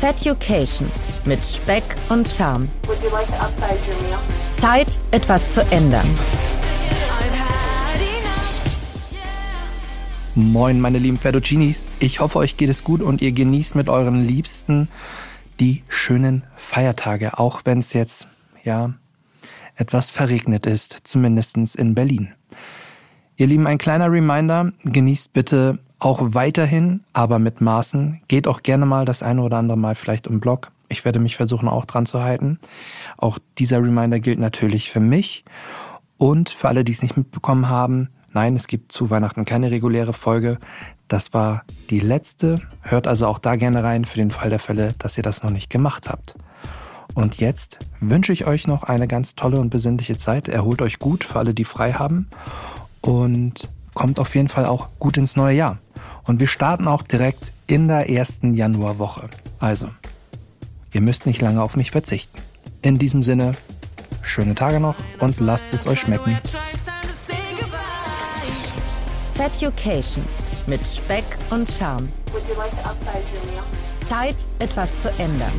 Feducation mit Speck und Charme. Would you like to upsize your meal? Zeit, etwas zu ändern. Moin, meine lieben Fettuccinis. Ich hoffe, euch geht es gut und ihr genießt mit euren Liebsten die schönen Feiertage, auch wenn es jetzt, ja, etwas verregnet ist, zumindest in Berlin. Ihr Lieben, ein kleiner Reminder, genießt bitte auch weiterhin, aber mit Maßen. Geht auch gerne mal das eine oder andere Mal vielleicht im Blog. Ich werde mich versuchen, auch dran zu halten. Auch dieser Reminder gilt natürlich für mich und für alle, die es nicht mitbekommen haben. Nein, es gibt zu Weihnachten keine reguläre Folge. Das war die letzte. Hört also auch da gerne rein für den Fall der Fälle, dass ihr das noch nicht gemacht habt. Und jetzt wünsche ich euch noch eine ganz tolle und besinnliche Zeit. Erholt euch gut für alle, die frei haben. Und kommt auf jeden Fall auch gut ins neue Jahr. Und wir starten auch direkt in der ersten Januarwoche. Also, ihr müsst nicht lange auf mich verzichten. In diesem Sinne, schöne Tage noch und lasst es euch schmecken. Feducation mit Speck und Charme. Would you like to upsize your meal? Zeit, etwas zu ändern.